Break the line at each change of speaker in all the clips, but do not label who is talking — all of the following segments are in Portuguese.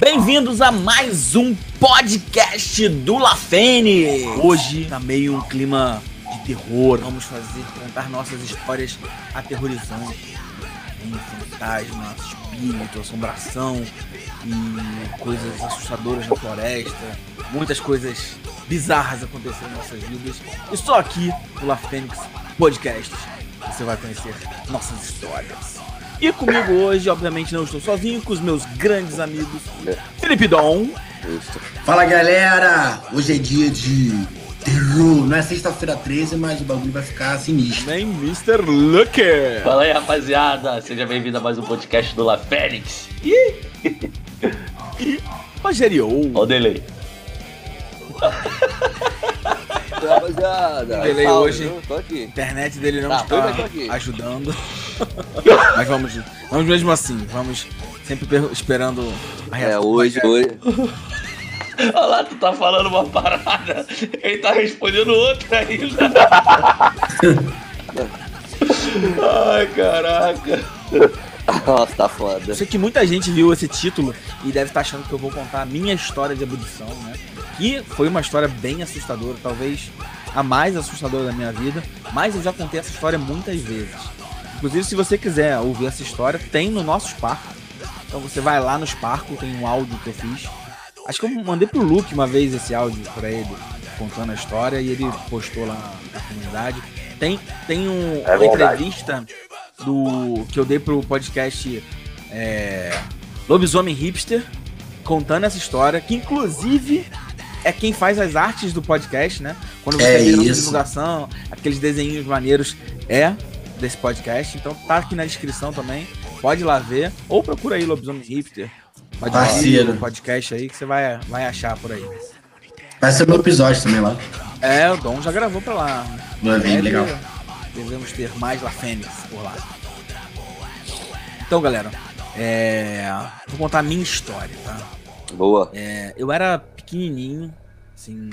Bem-vindos a mais um podcast do Lafene. Hoje tá meio um clima de terror. Vamos fazer contar nossas histórias aterrorizantes. Em fantasma, espírito, assombração e coisas assustadoras na floresta. Muitas coisas bizarras aconteceram em nossas vidas. E só aqui no La Fênix Podcast você vai conhecer nossas histórias. E comigo hoje, obviamente, não estou sozinho, com os meus grandes amigos Felipe Dom.
Fala galera! Hoje é dia de terror. Não é sexta-feira 13, mas o bagulho vai ficar sinistro.
Nem Mr. Lucker.
Fala aí, rapaziada. Seja bem-vindo a mais um podcast do La Félix.
Rogério.
Ó o delay.
Rapaziada,
Delay
salve,
hoje.
Tô
A
aqui.
internet dele não
Tá,
está
eu tô aqui.
ajudando. Mas vamos, vamos mesmo assim. Vamos sempre per- esperando a
É, hoje, hoje.
Olha lá, tu tá falando uma parada. Ele tá respondendo outra ainda. Ai, caraca.
Nossa, tá foda.
Eu sei que muita gente viu esse título e deve estar achando que eu vou contar a minha história de abdução, né? Que foi uma história bem assustadora, talvez a mais assustadora da minha vida, mas eu já contei essa história muitas vezes. Inclusive, se você quiser ouvir essa história, tem no nosso Spark. Então você vai lá no Spark, tem um áudio que eu fiz. Acho que eu mandei pro Luke uma vez esse áudio pra ele, contando a história, e ele postou lá na comunidade. Tem, tem um, uma entrevista do que eu dei pro podcast é, Lobisomem Hipster, contando essa história, que inclusive é quem faz as artes do podcast, né? Quando você
É
vê divulgação, aqueles desenhinhos maneiros é desse podcast. Então tá aqui na descrição também. Pode ir lá ver. Ou procura aí Lobisomem Hipster. Pode
Parceiro.
o podcast aí que você vai, vai achar por aí.
Vai ser meu episódio também lá.
É, o Dom já gravou pra lá.
Vai vir,
Deve-
legal.
Devemos ter mais La Fênix por lá. Então, galera, é, vou contar a minha história, tá?
Boa.
É, eu era pequenininho, assim.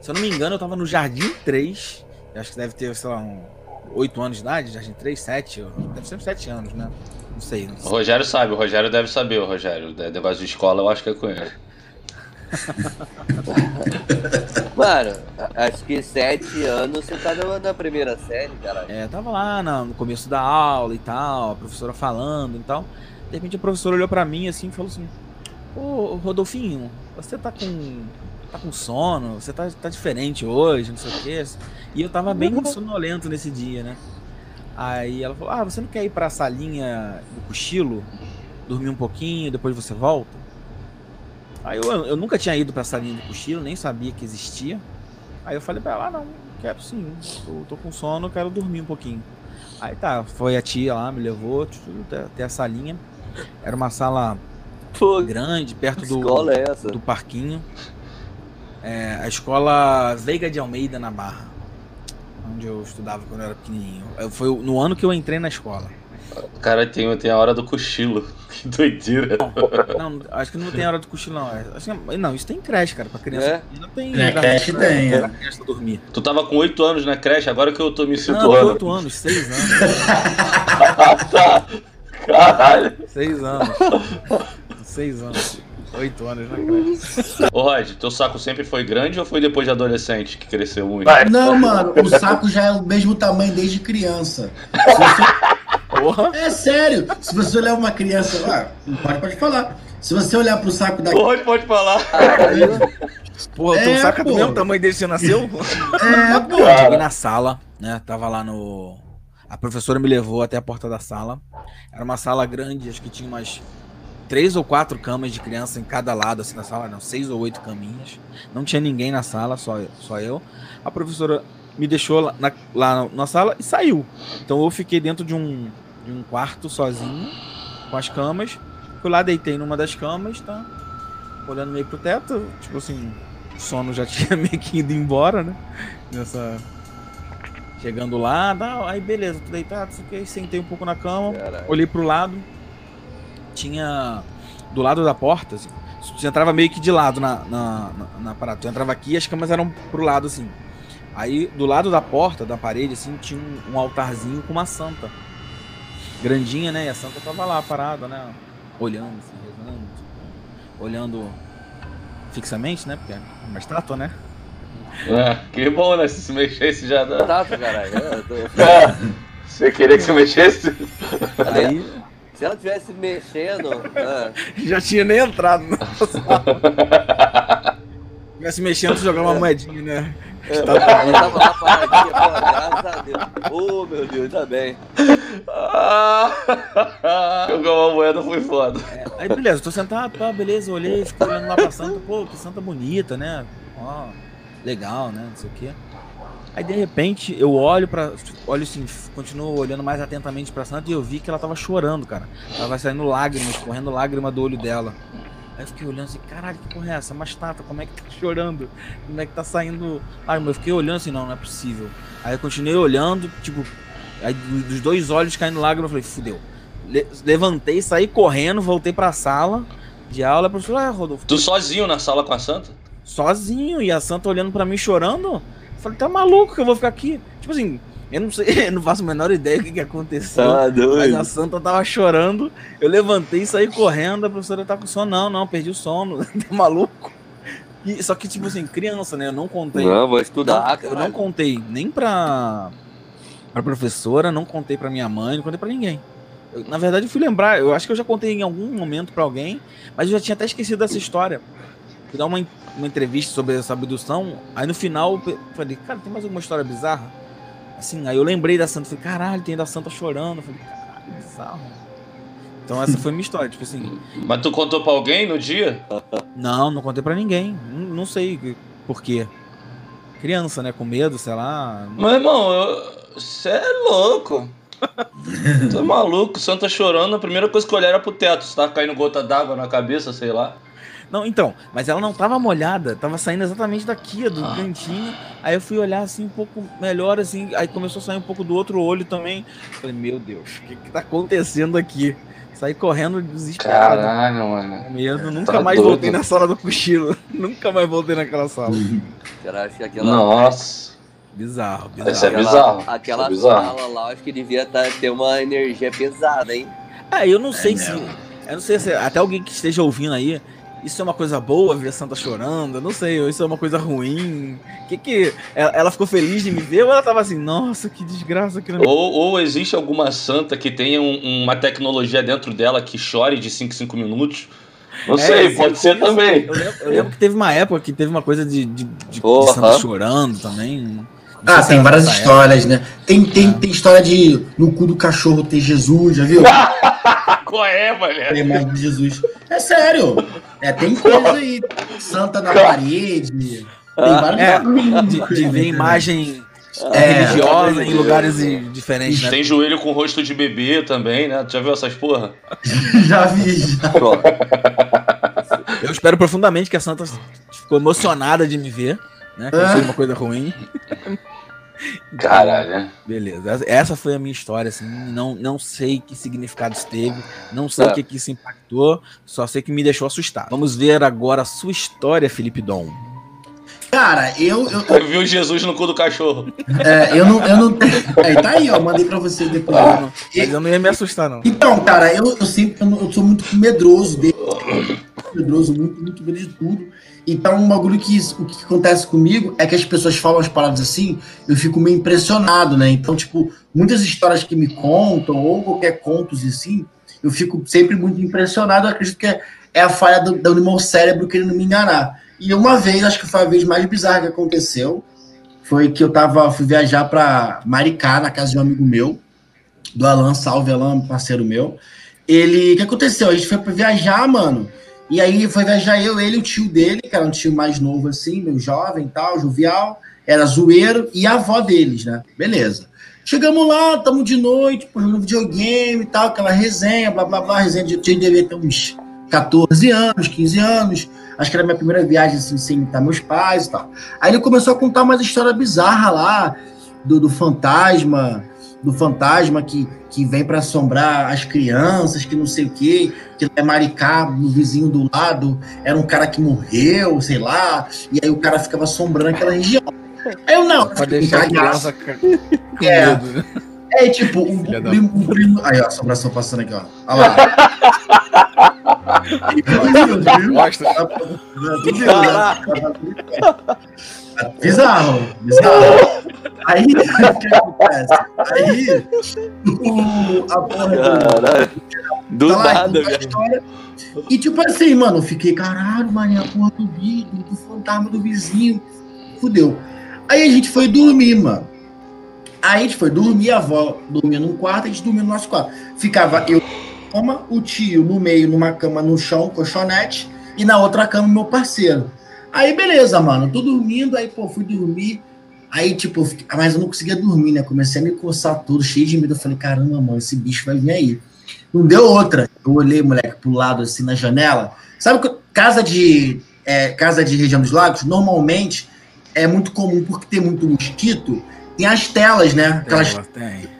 Se eu não me engano, eu tava no Jardim 3. Eu acho que deve ter, sei lá, um 8 anos de idade, Jardim 3, 7. Deve ser uns 7 anos, né? Não sei, não
O
sei.
Rogério sabe, o Rogério deve saber, o Rogério. De- Negócio de escola eu acho que é com ele.
Mano, acho que sete anos você tá na, na primeira série, caralho.
É, tava lá no começo da aula e tal, a professora falando e tal. De repente a professora olhou pra mim assim e falou assim: Ô Rodolfinho, você tá com. Tá com sono, você tá, tá diferente hoje, não sei o quê. E eu tava bem sonolento nesse dia, né? Aí ela falou: Ah, você não quer ir pra salinha do cochilo? Dormir um pouquinho, depois você volta? Aí eu, eu nunca tinha ido pra salinha do cochilo, nem sabia que existia. Aí eu falei pra ela, ah, não, quero sim, tô, tô com sono, quero dormir um pouquinho. Aí tá, foi a tia lá, me levou tudo, até, a salinha. Era uma sala
Pô,
grande, perto do,
escola é essa?
do parquinho. É, a escola Veiga de Almeida, na Barra. Onde eu estudava quando eu era pequenininho. Foi no ano que eu entrei na escola.
O cara tem, tem a hora do cochilo. Que doideira.
Não, acho que não tem hora do cochilo, não. É, Acho que, não, isso tem creche, cara. Pra criança
É?
pequena tem.
É,
lugar
creche
pra-
tem, é.
criança dormir.
Tu tava com 8 anos na creche, agora que eu tô me
Não,
situando.
8 anos, 6 anos.
tá. Caralho.
6 anos. 6 anos. 8 anos na creche.
Ô Rod, teu saco sempre foi grande ou foi depois de adolescente que cresceu muito?
Não, mano, o saco já é o mesmo tamanho desde criança. Se você-
Porra!
É sério. Se você olhar uma criança. Ah, pode, pode falar. Se você olhar pro saco da.
Rod, pode falar.
Porra,
É,
teu saco é do mesmo tamanho desde que você nasceu?
É, pô.
Cheguei na sala, né? Tava lá no. A professora me levou até a porta da sala. Era uma sala grande, acho que tinha umas três ou quatro camas de criança em cada lado, assim, na sala, não, seis ou oito caminhas. Não tinha ninguém na sala, só, só eu. A professora me deixou lá na, lá na sala e saiu. Então eu fiquei dentro de um, de um quarto sozinho, com as camas. Fui lá, deitei numa das camas, tá? Olhando meio pro teto, tipo assim, o sono já tinha meio que ido embora, né? Nessa. Chegando lá, dá- aí beleza, tô deitado, sentei um pouco na cama,
Caralho.
olhei pro lado, tinha do lado da porta, assim, você entrava meio que de lado na, na, na, na parada, tu entrava aqui e as camas eram pro lado, assim. Aí, do lado da porta, da parede, assim, tinha um, um altarzinho com uma santa. grandinha, né? E a santa tava lá parada, né? Olhando, assim, rezando, tipo, olhando fixamente, né? Porque é uma estátua, né?
É, que bom, né? Se se mexesse já dá.
Tato, caralho.
É, Você queria que se mexesse?
Aí
Se ela tivesse mexendo. ah,
já tinha nem entrado na sala. Tivesse mexendo, jogar uma moedinha, né?
ela tava lá paradinha, pô, graças a Deus. Oh, meu Deus, ainda bem.
Ah, Jogar uma moeda foi foda.
Aí beleza, tô sentado, pá, beleza, olhei, fiquei olhando lá pra santa, pô, que santa bonita, né? Ó, legal, né? Não sei o quê. Aí de repente eu olho pra. Olho assim, continuo olhando mais atentamente pra santa e eu vi que ela tava chorando, cara. Tava saindo lágrimas, correndo lágrima do olho dela. Aí eu fiquei olhando assim, caralho, que porra é essa? Uma estátua, como é que tá chorando? Como é que tá saindo. Ai, mas eu fiquei olhando assim, não, não é possível. Aí eu continuei olhando, tipo, aí do- dos dois olhos caindo lágrimas, eu falei, fudeu. Le- levantei, saí correndo, voltei pra sala de aula, a professora, ah, Rodolfo,
Tu sozinho na sala com a santa?
sozinho, e a Santa olhando pra mim chorando. Eu Falei, tá maluco que eu vou ficar aqui? Tipo assim, eu não sei, eu não faço a menor ideia do que, que aconteceu.
Tá
Mas a Santa tava chorando, eu levantei e saí correndo, a professora tá com sono. Não, não, perdi o sono, tá maluco. E, só que, tipo assim, criança, né? Eu não contei.
Não, vou estudar,
Não, eu não contei nem pra, pra professora, não contei pra minha mãe, não contei pra ninguém. Eu, na verdade, eu fui lembrar, eu acho que eu já contei em algum momento pra alguém, mas eu já tinha até esquecido dessa história. Fui dar uma, uma entrevista sobre essa abdução, aí no final eu falei, cara, tem mais alguma história bizarra? Assim, aí eu lembrei da Santa, falei, caralho, tem da Santa chorando. Eu falei, caralho, bizarro. Então essa foi minha história, tipo assim,
Mas tu contou pra alguém no dia?
não, não contei pra ninguém, não, não sei por quê. Criança, né, com medo, sei lá,
Meu irmão, você é louco. Tu é maluco, o Santa chorando, a primeira coisa que eu olhar era pro teto, se tava caindo gota d'água na cabeça, sei lá.
Não, então, mas ela não tava molhada, tava saindo exatamente daqui, do
Ah.
cantinho. Aí eu fui olhar assim um pouco melhor, assim, aí começou a sair um pouco do outro olho também. Falei, meu Deus, o que que tá acontecendo aqui? Saí correndo desesperado,
Caralho, mano.
com medo. Nunca
Tá
mais
doido.
voltei na sala do cochilo. Nunca mais voltei naquela sala.
Cara, acho que aquela.
Nossa.
Bizarro, bizarro.
Esse é
aquela,
bizarro,
Aquela
isso é bizarro.
sala lá, acho que devia tá, ter uma energia pesada, hein?
Ah, eu não sei
É
se.
mesmo.
Eu não sei se até alguém que esteja ouvindo aí. Isso é uma coisa boa, ver a Santa chorando, não sei, ou isso é uma coisa ruim. Que que ela, ela ficou feliz de me ver ou ela tava assim, nossa, que desgraça que não
Ou, ou existe alguma santa que tenha um- uma tecnologia dentro dela que chore de 5 em 5 minutos? Não
É,
sei, pode ser
isso.
também.
Eu lembro, eu lembro que teve uma época que teve uma coisa de, de, de, de
Porra.
Santa chorando também. Não sei
Ah, tem várias histórias, né? Tem, tem, tem história de no cu do cachorro ter Jesus, já viu?
Qual é, mané?
Tem imagem de Jesus. É sério. É, tem coisa aí. Santa na parede. Tem vários
É. De, de ver imagem
É.
religiosa em lugares diferentes, né?
Tem joelho com rosto de bebê também, né? Tu já viu essas porra?
Já vi, já.
Pronto.
Eu espero profundamente que a Santa ficou emocionada de me ver, né? Que não seja uma coisa ruim.
Caralho, né?
Beleza. Essa- foi a minha história, assim. Não, não sei que significados teve, não sei
Tá.
o que, que isso impactou, só sei que me deixou assustado. Vamos ver agora a sua história, Felipe Dom.
Cara, eu, eu,
Eu vi o Jesus no cu do cachorro.
é, eu não. Eu não aí, tá aí, ó. Mandei pra vocês depois.
Eu não- Mas eu não ia me assustar, não.
Então, cara, eu, eu sempre eu, não- eu sou muito medroso dele. Medroso, muito, muito tudo. Então, um bagulho que o que acontece comigo é que as pessoas falam as palavras assim, eu fico meio impressionado, né? Então, tipo, muitas histórias que me contam, ou qualquer contos assim, eu fico sempre muito impressionado. Eu acredito que é, é a falha do, do meu cérebro querendo me enganar. E uma vez, acho que foi a vez mais bizarra que aconteceu, foi que eu tava, fui viajar pra Maricá, na casa de um amigo meu, do Alan, salve Alan, parceiro meu. Ele, o que aconteceu? A gente foi pra viajar, mano. E aí foi viajar eu, ele o tio dele, que era um tio mais novo assim, meu jovem tal, jovial, era zoeiro, e a avó deles, né? Beleza. Chegamos lá, tamo de noite, jogando videogame e tal, aquela resenha, blá blá blá, resenha de tinha devia ter uns 14 anos, 15 anos. Acho que era a minha primeira viagem assim, sem imitar meus pais e tal. Aí ele começou a contar umas histórias bizarras lá, do, do fantasma, do fantasma que, que vem para assombrar as crianças, que não sei o quê, que é Maricá, no vizinho do lado, era um cara que morreu, sei lá, e aí o cara ficava assombrando aquela região. Aí eu não,
Pra
fiquei
deixar a criança
É.
né?
É tipo,
da
primo, o primo. Aí, ó, a assombração passando aqui, ó. Olha lá. Bizarro, bizarro. Aí, o que acontece? Aí, o, a porra do.
Caralho. Do
Tá
nada,
a
velho.
história. E tipo assim, mano, eu fiquei, caralho, mano, a porra do vídeo, do fantasma do vizinho. Fudeu. Aí a gente foi dormir, mano. Aí a gente foi dormir, a avó dormia num quarto, a gente dormia no nosso quarto. Ficava eu cama, o tio no meio, numa cama no chão, colchonete, e na outra cama meu parceiro. Aí beleza, mano, tô dormindo, aí pô, fui dormir. Aí, tipo, mas eu não conseguia dormir, né? Comecei a me coçar todo, cheio de medo. Eu falei, caramba, mano, esse bicho vai vir aí. Não deu outra. Eu olhei, moleque, pro lado, assim, na janela. Sabe que casa de, é, casa de região dos lagos, normalmente, é muito comum, porque tem muito mosquito, tem as telas, né? Aquelas,
Ela tem.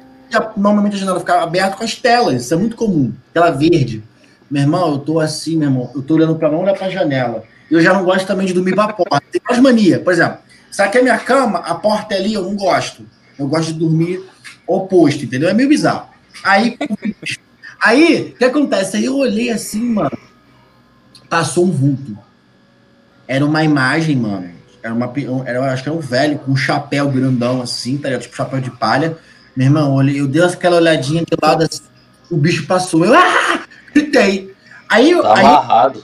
Normalmente a janela fica aberta com as telas, isso é muito comum. Tela verde. Meu irmão, eu tô assim, meu irmão, eu tô olhando pra mão, olhar pra janela. Eu já não gosto também de dormir pra porta. Tem mais mania. Por exemplo, se aqui é minha cama, a porta é ali, eu não gosto. Eu gosto de dormir oposto, entendeu? É meio bizarro. Aí, aí, o que acontece? Aí eu olhei assim, mano, passou um vulto. Era uma imagem, mano. Era uma, era, acho que era um velho com um chapéu grandão assim, tá ligado? Tipo chapéu de palha. Meu irmão, eu, olhei, eu dei aquela olhadinha de lado assim, o bicho passou. Eu ah! gritei. Aí, eu-
Tá
aí
amarrado.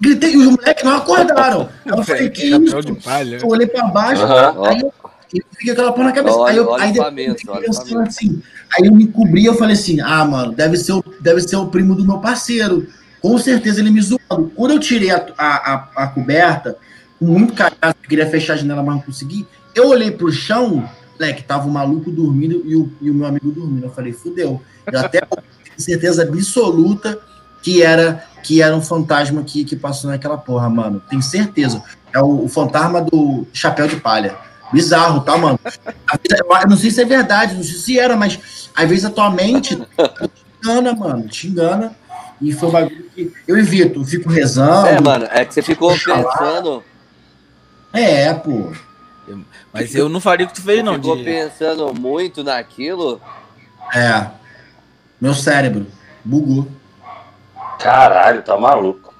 gritei e os moleques não acordaram. Aí eu falei, que isso?
de palha.
Eu olhei pra baixo.
Ó,
Aí eu, eu fiquei aquela porra na cabeça.
Olha-
aí eu,
olha
aí depois
olha
pensando assim. Aí eu me cobri eu falei assim: ah, mano, deve ser, o, deve ser o primo do meu parceiro. Com certeza ele me zoando. Quando eu tirei a, a, a, a coberta, com muito cagaço, eu queria fechar a janela, mas não consegui. Eu olhei pro chão, moleque, tava o maluco dormindo e o, e o meu amigo dormindo. Eu falei, fudeu. Eu até tenho certeza absoluta que era, que era um fantasma que, que passou naquela porra, mano. Tenho certeza. É o, o fantasma do chapéu de palha. Bizarro, tá, mano? Eu não sei se é verdade, não sei se era, mas às vezes a tua mente te engana, mano. Te engana. E foi um bagulho que eu evito, fico rezando.
É, mano, é que você ficou pensando.
É, pô.
Mas eu não faria o que tu fez, não.
ficou
De...
pensando muito naquilo.
É. Meu cérebro bugou.
Caralho, tá maluco.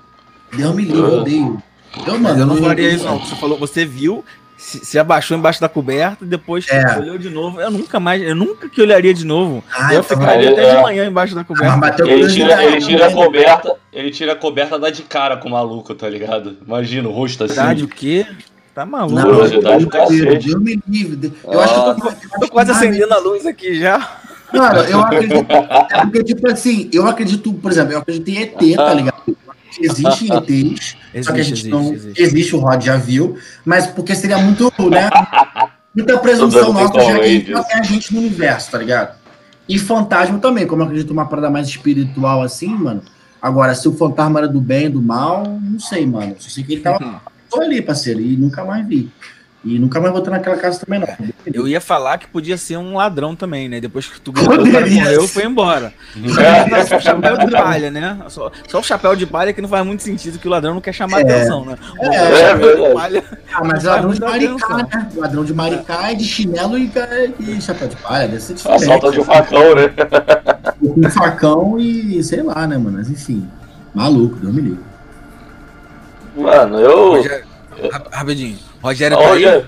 Deus me livre, eu odeio. Eu,
Mas eu não faria isso, não. Você falou, você viu, se, se abaixou embaixo da coberta, depois
É.
olhou de novo. Eu nunca mais, eu nunca que olharia de novo.
Ah,
eu
então-
ficaria até de
é.
manhã embaixo da
Mas
coberta.
bateu
Ele tira, ele tira a
né?
coberta, ele tira a coberta, dá de cara com o maluco, tá ligado? Imagina o rosto assim.
Verdade, o quê? Tá maluco.
Não,
Curiosidade
Deus me livre,
cacete.
Deus me livre. Eu acho que eu tô,
Eu tô quase acendendo a luz aqui já.
Cara, eu acredito. É porque, tipo assim, eu acredito, por exemplo, eu acredito em ET, tá ligado? Existem ETs, só que a gente
Existe,
não.
existe,
Existe.
existe.
o Rod já viu, mas porque seria muito, né? Muita presunção nossa, já que a gente
Power
não tem a gente no universo, tá ligado? E fantasma também, como eu acredito numa parada mais espiritual assim, mano. Agora, se o fantasma era do bem, do mal, não sei, mano. Só sei que ele tava só ali, parceiro, e nunca mais vi. E nunca mais voltei naquela casa também, não.
Eu ia falar que podia ser um ladrão também, né? Depois que tu o morreu, foi embora.
É.
Só o chapéu de palha, né? Só, só o chapéu de palha que não faz muito sentido, que o ladrão não quer chamar
É.
atenção, né? O
É,
chapéu
é
de
verdade.
palha.
Ah, mas ladrão de maricá, né? Ladrão de maricá é de chinelo e, e chapéu de palha, deve ser diferente.
Assalto de facão, né?
Com facão e sei lá, né, mano? Mas enfim, maluco, Deus me livre.
Mano, eu.
Rogério, rap- rapidinho. Rogério tá aí.
Rogério,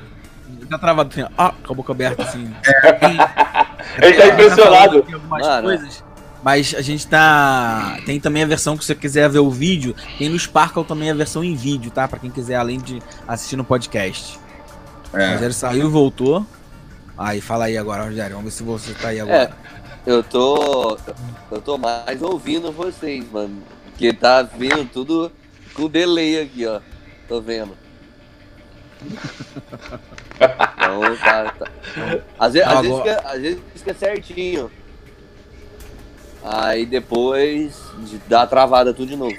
Tá travado assim, ó, com a boca aberta assim.
Ele tá impressionado.
Tem algumas
Mano.
coisas, mas a gente tá. Tem também a versão que você quiser ver o vídeo. Tem no Sparkle também a versão em vídeo, tá? Pra quem quiser, além de assistir no podcast. O
É.
Rogério saiu e voltou. Aí, fala aí agora, Rogério. Vamos ver se você tá aí
É,
agora.
eu tô. Eu tô mais ouvindo vocês, mano. Porque tá vindo tudo com delay aqui, ó. Tô vendo. Então tá. tá. Às, vezes, às, vezes fica, às vezes fica certinho. Aí depois de- dá a travada tudo de novo.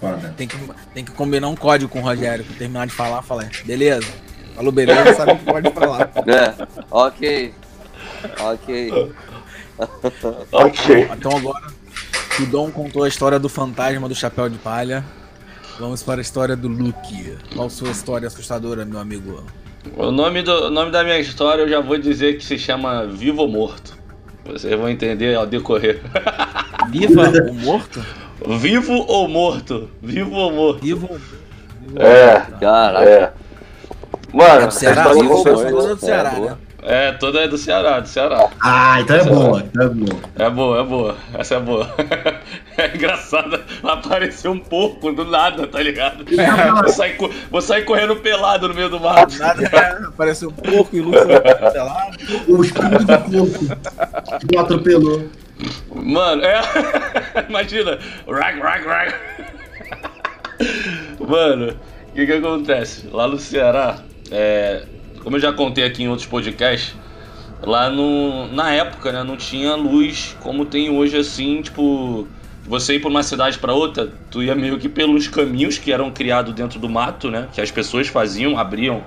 Foda.
Tem, que, tem que combinar um código com o Rogério. Pra terminar de falar, fala, é, beleza. Falou, beleza, sabe o que pode falar.
É, ok. Ok.
Ok.
Então agora o Dom contou a história do fantasma do chapéu de palha, vamos para a história do Luke. Qual sua história assustadora, meu amigo?
O nome, do, o nome da minha história eu já vou dizer que se chama Vivo ou Morto. Vocês vão entender ao decorrer.
Viva o morto?
Vivo ou morto? Vivo ou morto?
Vivo ou
É,
Caraca.
é. Mano,
É do Ceará? ou morto é do Ceará, né?
É, toda é do Ceará, do Ceará.
Ah, então é boa, então é boa.
É boa, é boa. Essa é boa. É engraçada. Apareceu um porco do nada, tá ligado? Vou sair, vou sair correndo pelado no meio do mato.
Nada, é, apareceu um porco e Lúcio lá.
O espírito do corpo que o atropelou.
Mano, é. Imagina. Rag, rag, rag. Mano, o que que acontece? Lá no Ceará, é, como eu já contei aqui em outros podcasts, lá no, na época, né, não tinha luz como tem hoje, assim, tipo, você ir pra uma cidade pra outra, tu ia meio que pelos caminhos que eram criados dentro do mato, né, que as pessoas faziam, abriam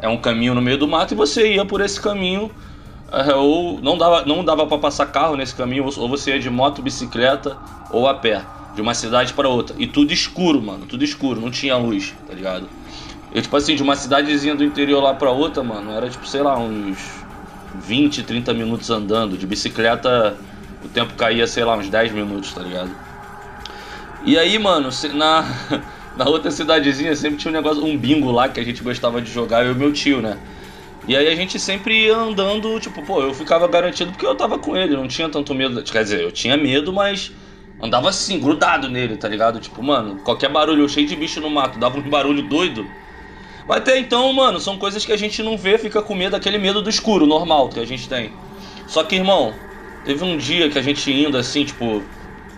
é um caminho no meio do mato e você ia por esse caminho é, ou não dava, não dava para passar carro nesse caminho, ou ou você ia de moto, bicicleta ou a pé, de uma cidade para outra. E tudo escuro, mano, tudo escuro, não tinha luz, tá ligado? E tipo assim, de uma cidadezinha do interior lá pra outra, mano, era tipo, sei lá, uns 20, 30 minutos andando. De bicicleta, o tempo caía, sei lá, uns 10 minutos, tá ligado? E aí, mano, na, na outra cidadezinha sempre tinha um negócio, um bingo lá que a gente gostava de jogar, eu e meu tio, né? E aí a gente sempre ia andando, tipo, pô, eu ficava garantido porque eu tava com ele, não tinha tanto medo. Quer dizer, eu tinha medo, mas andava assim, grudado nele, tá ligado? Tipo, mano, qualquer barulho, eu cheio de bicho no mato, dava um barulho doido. Mas até então, mano, são coisas que a gente não vê, fica com medo, aquele medo do escuro, normal que a gente tem. Só que, irmão, teve um dia que a gente indo assim, tipo,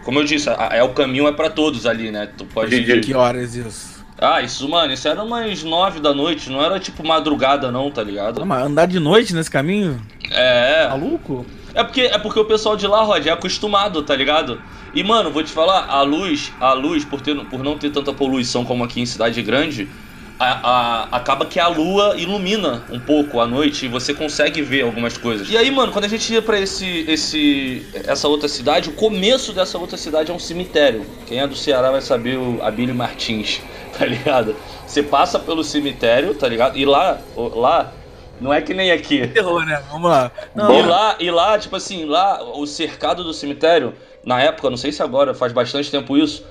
como eu disse, a- é o caminho é pra todos ali, né? Tu pode
Entendi.
Que horas isso?
Ah, isso, mano, isso era umas nove da noite, não era tipo madrugada não, tá ligado?
Não, mas andar de noite nesse caminho?
É,
Maluco?
é porque é porque o pessoal de lá, Rod, é acostumado, tá ligado? E mano, vou te falar, a luz, a luz por ter por não ter tanta poluição como aqui em cidade grande, a- a- acaba que a lua ilumina um pouco à noite e você consegue ver algumas coisas. E aí, mano, quando a gente ia pra esse, esse, essa outra cidade, o começo dessa outra cidade é um cemitério. Quem é do Ceará vai saber o Abílio Martins, tá ligado? Você passa pelo cemitério, tá ligado? E lá, lá, não é que nem aqui.
Terror, né? Vamos lá.
E
Não,
lá, e lá, tipo assim, lá, o cercado do cemitério, na época, não sei se agora, faz bastante tempo isso,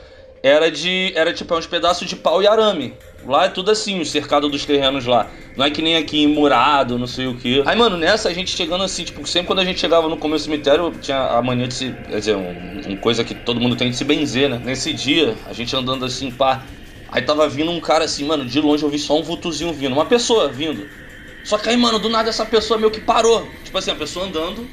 era de. Era tipo é uns pedaços de pau e arame. Lá é tudo assim, o cercado dos terrenos lá. Não é que nem aqui murado, não sei o que. Aí, mano, nessa a gente chegando assim, tipo, sempre quando a gente chegava no começo do cemitério, tinha a mania de se. Quer dizer, um, uma coisa que todo mundo tem de se benzer, né? Nesse dia, a gente andando assim, pá. Aí tava vindo um cara assim, mano, de longe eu vi só um vultozinho vindo, uma pessoa vindo. Só que aí, mano, do nada essa pessoa meio que parou. Tipo assim, a pessoa andando,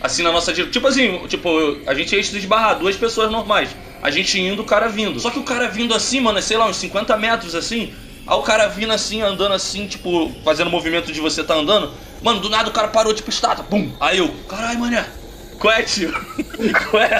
assim na nossa direção. Tipo assim, tipo, a gente ia se esbarrar, duas pessoas normais. A gente indo, o cara vindo. Só que o cara vindo assim, mano, é, sei lá, uns 50 metros assim. Aí o cara vindo assim, andando assim, tipo, fazendo movimento de você tá andando. Mano, do nada o cara parou, tipo, estátua, pum. Aí eu, caralho, mané, qual é, tio? qual é?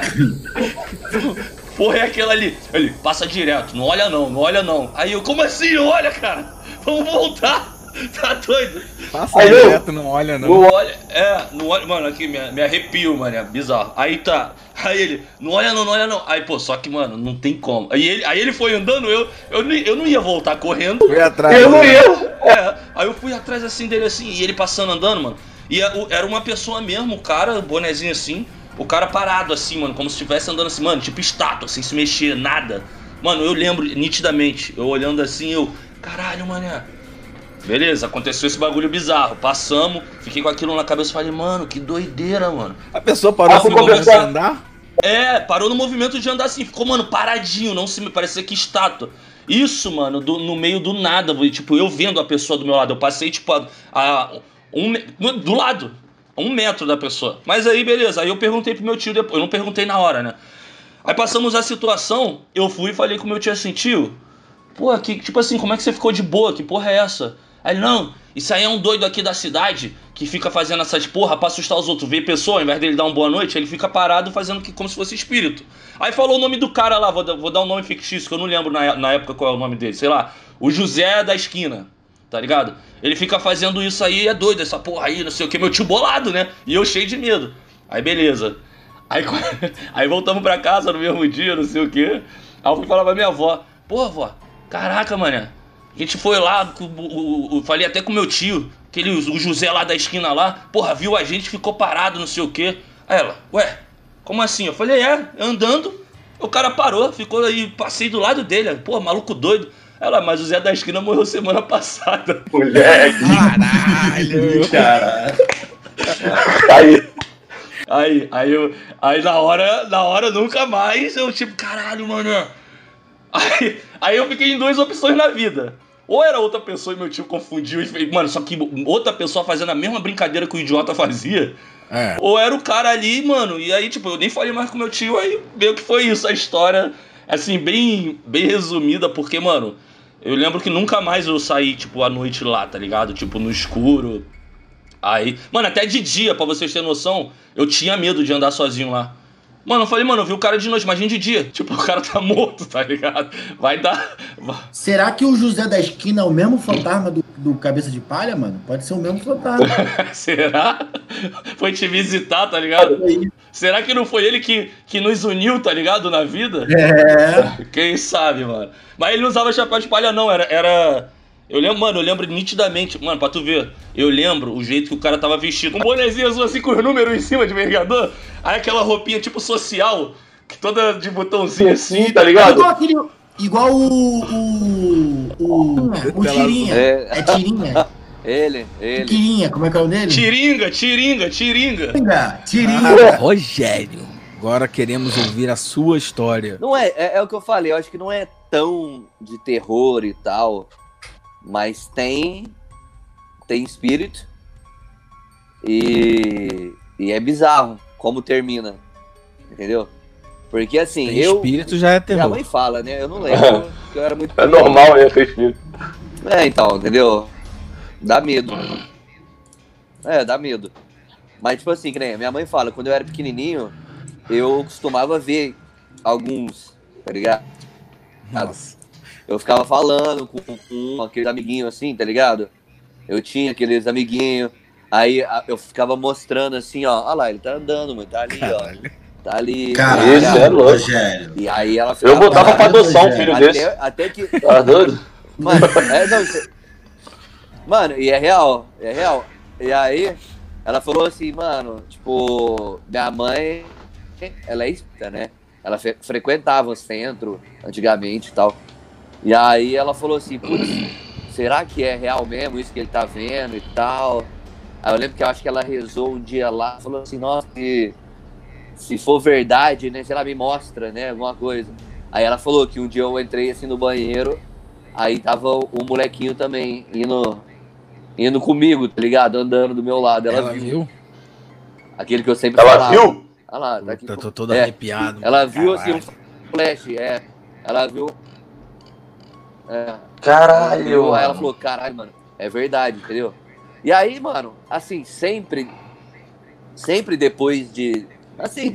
Porra, é aquela ali. Ele, passa direto, não olha não, não olha não. Aí eu, como assim? Olha, cara? Vamos voltar. Tá doido?
passa
Aí,
direto, não olha não.
Não olha, é, não olha, mano, aqui me, me arrepio, mano, é bizarro. Aí tá, aí ele, não olha não, não olha não. Aí, pô, só que, mano, não tem como. Aí ele, aí ele foi andando, eu, eu, eu não ia voltar correndo.
Foi atrás.
Eu não
né?
ia.
É, aí eu fui atrás assim dele assim, e ele passando andando, mano. E era uma pessoa mesmo, o cara, bonezinho assim, o cara parado assim, mano, como se estivesse andando assim, mano, tipo estátua, sem se mexer, nada. Mano, eu lembro nitidamente, eu olhando assim, eu, caralho, mané. Beleza, aconteceu esse bagulho bizarro. Passamos, fiquei com aquilo na cabeça e falei, mano, que doideira, mano.
A pessoa parou no momento de andar?
É, parou no movimento de andar assim, ficou, mano, paradinho, não se me parecia que estátua. Isso, mano, do- no meio do nada, tipo, eu vendo a pessoa do meu lado, eu passei, tipo, a, a um, do lado, a um metro da pessoa. Mas aí, beleza, aí eu perguntei pro meu tio depois, eu não perguntei na hora, né? Aí passamos a situação, eu fui e falei com meu tio assim, tio, pô, que, tipo assim, como é que você ficou de boa? Que porra é essa? Aí, não, isso aí é um doido aqui da cidade que fica fazendo essas porra pra assustar os outros. Vê pessoa, ao invés dele dar uma boa noite, ele fica parado fazendo que, como se fosse espírito. Aí falou o nome do cara lá, vou, vou dar um nome fictício, que eu não lembro na, na época qual é o nome dele, sei lá. O José da esquina, tá ligado? Ele fica fazendo isso aí, é doido, essa porra aí, não sei o que, meu tio bolado, né? E eu cheio de medo. Aí beleza. Aí, aí voltamos pra casa no mesmo dia, não sei o que. Aí eu fui falar pra minha avó, pô, avó, caraca, mané. A gente foi lá, o- o- o- falei até com meu tio, aquele, o José lá da esquina lá, porra, viu a gente, ficou parado, não sei o quê. Aí ela, ué, como assim? Eu falei, é, andando, o cara parou, ficou aí, passei do lado dele, pô, maluco doido. Ela, mas o Zé da Esquina morreu semana passada.
Moleque,
Caralho!
Cara,
aí.
Aí, aí, eu, aí na hora, na hora nunca mais, eu tipo, caralho, mano. Aí, aí eu fiquei em duas opções na vida. Ou era outra pessoa e meu tio confundiu e fez, mano, só que outra pessoa fazendo a mesma brincadeira que o idiota fazia.
É.
Ou era o cara ali, mano, e aí, tipo, eu nem falei mais com meu tio, aí meio que foi isso, a história, assim, bem, bem resumida, porque, mano, eu lembro que nunca mais eu saí, tipo, à noite lá, tá ligado? Tipo, no escuro. Aí, mano, até de dia, pra vocês terem noção, eu tinha medo de andar sozinho lá. Mano, eu falei, mano, eu vi o cara de noite, imagina de dia. Tipo, o cara tá morto, tá ligado? Vai dar.
será que o José da Esquina é o mesmo fantasma do, do Cabeça de Palha, mano? Pode ser o mesmo fantasma.
Será? Foi te visitar, tá ligado? Será que não foi ele que, que nos uniu, tá ligado? Na vida?
É.
Quem sabe, mano. Mas ele não usava chapéu de palha, não. Era. era... Eu lembro, mano, eu lembro nitidamente. Mano, pra tu ver, eu lembro o jeito que o cara tava vestido. Um bonezinho azul assim com os números em cima de vergador. Aí aquela roupinha tipo social, que toda de botãozinho assim, tá ligado?
Igual aquele. Igual o. O. O, o Tirinha.
É,
É Tirinha.
ele, ele.
Tirinha, como é que é o dele?
Tiringa, tiringa, tiringa.
Tirinha. Tirinha.
Ah, Rogério, agora queremos ouvir a sua história.
Não é, é, é o que eu falei, eu acho que não é tão de terror e tal, mas tem tem espírito e, e é bizarro como termina, entendeu? Porque assim,
Tem
eu
espírito já é
minha
terror.
mãe fala, né? Eu não lembro, que eu era muito
É normal, né? Fez filho.
É, então, entendeu? Dá medo. É, dá medo. Mas, tipo assim, que nem minha mãe fala, quando eu era pequenininho, eu costumava ver alguns, tá ligado?
Nossa.
Eu ficava falando com, com aqueles amiguinhos assim, tá ligado? Eu tinha aqueles amiguinhos, aí a- eu ficava mostrando assim, ó, olha lá, ele tá andando, mano, tá ali,
Caralho.
ó. Tá ali.
Caralho,
Isso é louco.
Rogério.
E aí ela
Eu
ficava.
botava pra adoção um filho
até,
desse.
até que.
Tá doido?
Mano, é, não, isso- mano, e é real, é real. E aí, ela falou assim, mano, tipo, minha mãe, ela é espírita, né? Ela fre- frequentava o centro antigamente e tal. E aí ela falou assim, putz, será que é real mesmo isso que ele tá vendo e tal? Aí eu lembro que eu acho que ela rezou um dia lá, falou assim, nossa, se, se for verdade, né, sei lá, me mostra, né, alguma coisa. Aí ela falou que um dia eu entrei assim no banheiro, Aí tava o o molequinho também indo, indo comigo, tá ligado? Andando do meu lado. Ela,
Ela
viu.
viu?
Aquele que eu sempre
Ela
falava.
viu?
Olha lá, tá aqui.
Eu tô todo
É.
arrepiado.
Ela viu assim
Caralho.
um flash, é. Ela viu. É.
Caralho.
Aí ela
mano.
falou, caralho, mano, é verdade, entendeu? E aí, mano, assim, sempre. Sempre depois de. Assim.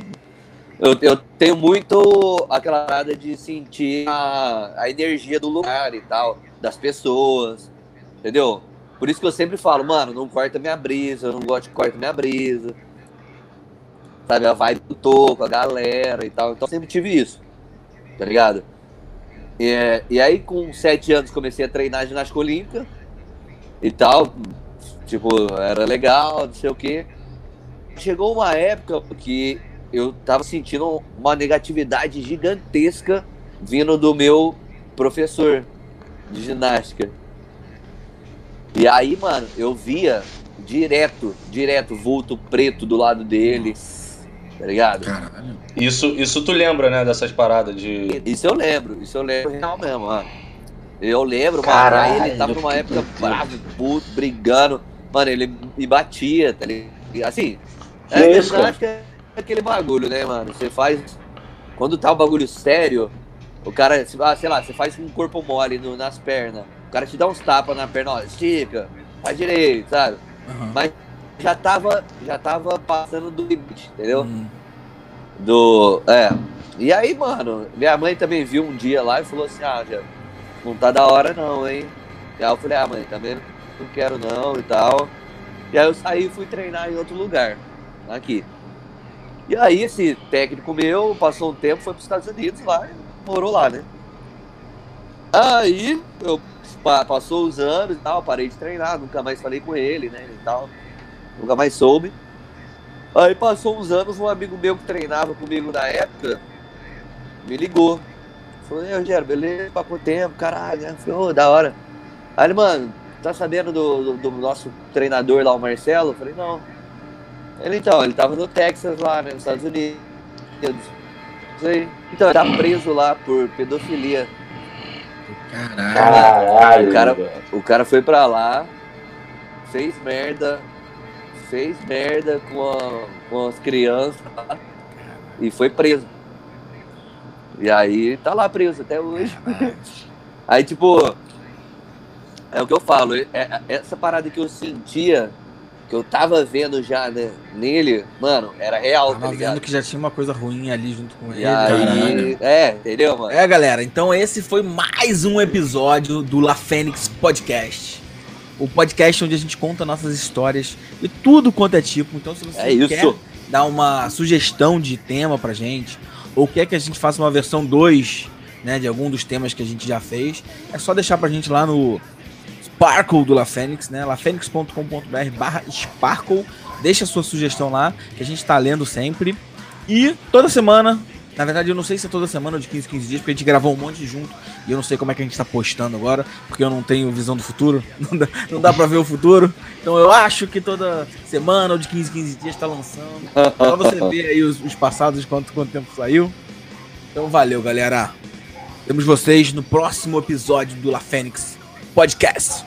Eu, eu tenho muito aquela parada de sentir a, a energia do lugar e tal, das pessoas, entendeu? Por isso que eu sempre falo, mano, não corta minha brisa, eu não gosto de corta minha brisa. Sabe, a vibe do tô com a galera e tal. Então eu sempre tive isso, tá ligado? E, e aí, com sete anos, comecei a treinar ginástica olímpica e tal. Tipo, era legal, não sei o quê. Chegou uma época que eu tava sentindo uma negatividade gigantesca vindo do meu professor de ginástica. E aí, mano, eu via direto, direto, vulto preto do lado dele, tá ligado?
Caralho.
Isso, isso tu lembra, né, dessas paradas de.
Isso eu lembro, isso eu lembro real mesmo, mano. Eu lembro, mano,
Caralho,
aí ele tava numa época bravo, puto, brigando. Mano, ele me batia, tá ligado? Assim,
Que
é,
isso, cara?
acho que é aquele bagulho, né, mano? Você faz. Quando tá um bagulho sério, o cara, ah, sei lá, você faz um corpo mole no- nas pernas. O cara te dá uns tapas na perna, ó, estica, faz direito, sabe?
Aham.
Mas já tava, já tava passando do limite, entendeu?
Hum.
Do. É. E aí, mano, minha mãe também viu um dia lá e falou assim: ah, já não tá da hora não, hein? E aí eu falei: ah, mãe, também não quero não e tal. E aí eu saí e fui treinar em outro lugar, aqui. E aí esse técnico meu passou um tempo, foi pros Estados Unidos lá e morou lá, né? Aí eu pa- passou os anos e tal, parei de treinar, nunca mais falei com ele, né? E tal. Nunca mais soube. Aí passou uns anos, um amigo meu que treinava comigo na época me ligou. Falou, e Rogério, beleza? Pra quanto tempo? Caralho, né? Falei, ô, da hora. Aí ele, mano, tá sabendo do, do, do nosso treinador lá, o Marcelo? Eu falei, não. Ele então, ele tava no Texas lá, né, nos Estados Unidos. Aí. Então, ele tá preso lá por pedofilia.
Caralho.
Caralho.
O cara-
velho.
O cara foi pra lá, fez merda, fez merda com, a- com as crianças lá, e foi preso. E aí tá lá preso até hoje. Aí, tipo, é o que eu falo, é- é- essa parada que eu sentia, que eu tava vendo já né, nele, mano, era real, tá
Tava
ligado?
vendo que já tinha uma coisa ruim ali junto com ele.
E aí, é, entendeu, mano?
É, galera, então esse foi mais um episódio do La Fênix Podcast. O podcast onde a gente conta nossas histórias e tudo quanto é tipo. Então, se você
É
quer dar uma sugestão de tema pra gente, ou quer que a gente faça uma versão 2, né, de algum dos temas que a gente já fez, é só deixar pra gente lá no Sparkle do La Fênix, né, lafênix.com.br barra Sparkle. Deixa a sua sugestão lá, que a gente tá lendo sempre. E toda semana, na verdade eu não sei se é toda semana ou de 15 15 dias, porque a gente gravou um monte junto e eu não sei como é que a gente tá postando agora, porque eu não tenho visão do futuro, não dá, não dá pra ver o futuro. Então eu acho que toda semana ou de 15 15 dias tá lançando. Pra você ver aí os, os passados, quanto, quanto tempo saiu. Então valeu, galera. Temos vocês no próximo episódio do La Fênix Podcast.